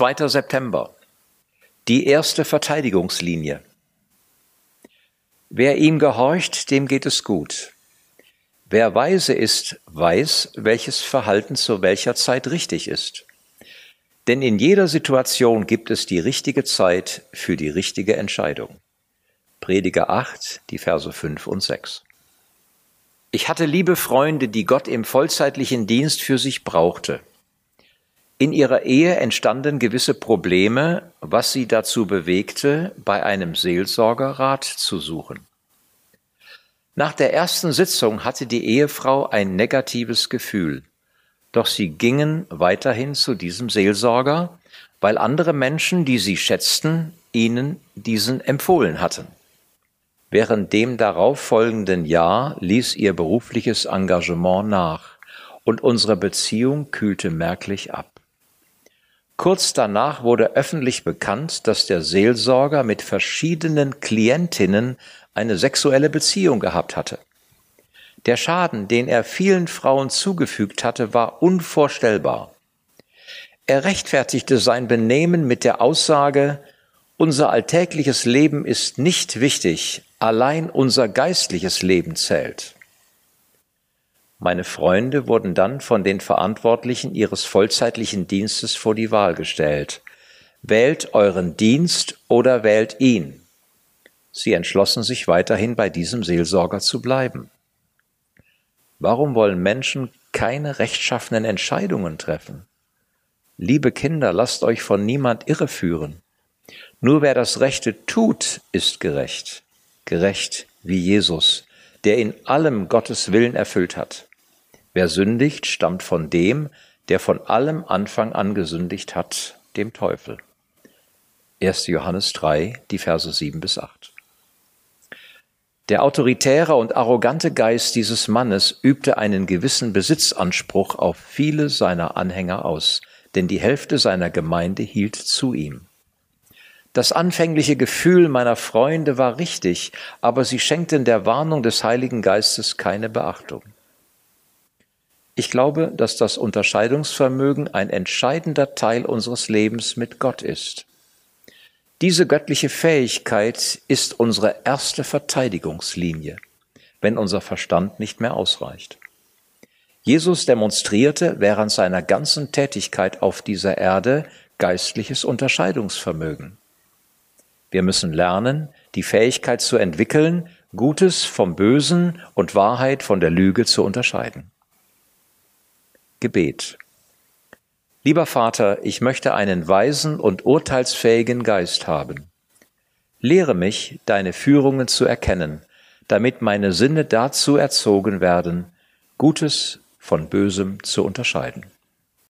2. September. Die erste Verteidigungslinie. Wer ihm gehorcht, dem geht es gut. Wer weise ist, weiß, welches Verhalten zu welcher Zeit richtig ist. Denn in jeder Situation gibt es die richtige Zeit für die richtige Entscheidung. Prediger 8, die Verse 5 und 6. Ich hatte liebe Freunde, die Gott im vollzeitlichen Dienst für sich brauchte. In ihrer Ehe entstanden gewisse Probleme, was sie dazu bewegte, bei einem Seelsorgerrat zu suchen. Nach der ersten Sitzung hatte die Ehefrau ein negatives Gefühl, doch sie gingen weiterhin zu diesem Seelsorger, weil andere Menschen, die sie schätzten, ihnen diesen empfohlen hatten. Während dem darauf folgenden Jahr ließ ihr berufliches Engagement nach und unsere Beziehung kühlte merklich ab. Kurz danach wurde öffentlich bekannt, dass der Seelsorger mit verschiedenen Klientinnen eine sexuelle Beziehung gehabt hatte. Der Schaden, den er vielen Frauen zugefügt hatte, war unvorstellbar. Er rechtfertigte sein Benehmen mit der Aussage, unser alltägliches Leben ist nicht wichtig, allein unser geistliches Leben zählt. Meine Freunde wurden dann von den Verantwortlichen ihres vollzeitlichen Dienstes vor die Wahl gestellt. Wählt euren Dienst oder wählt ihn. Sie entschlossen sich weiterhin bei diesem Seelsorger zu bleiben. Warum wollen Menschen keine rechtschaffenen Entscheidungen treffen? Liebe Kinder, lasst euch von niemand irreführen. Nur wer das Rechte tut, ist gerecht. Gerecht wie Jesus, der in allem Gottes Willen erfüllt hat. Wer sündigt, stammt von dem, der von allem Anfang an gesündigt hat, dem Teufel. 1. Johannes 3, die Verse 7 bis 8. Der autoritäre und arrogante Geist dieses Mannes übte einen gewissen Besitzanspruch auf viele seiner Anhänger aus, denn die Hälfte seiner Gemeinde hielt zu ihm. Das anfängliche Gefühl meiner Freunde war richtig, aber sie schenkten der Warnung des Heiligen Geistes keine Beachtung. Ich glaube, dass das Unterscheidungsvermögen ein entscheidender Teil unseres Lebens mit Gott ist. Diese göttliche Fähigkeit ist unsere erste Verteidigungslinie, wenn unser Verstand nicht mehr ausreicht. Jesus demonstrierte während seiner ganzen Tätigkeit auf dieser Erde geistliches Unterscheidungsvermögen. Wir müssen lernen, die Fähigkeit zu entwickeln, Gutes vom Bösen und Wahrheit von der Lüge zu unterscheiden. Gebet. Lieber Vater, ich möchte einen weisen und urteilsfähigen Geist haben. Lehre mich, deine Führungen zu erkennen, damit meine Sinne dazu erzogen werden, Gutes von Bösem zu unterscheiden.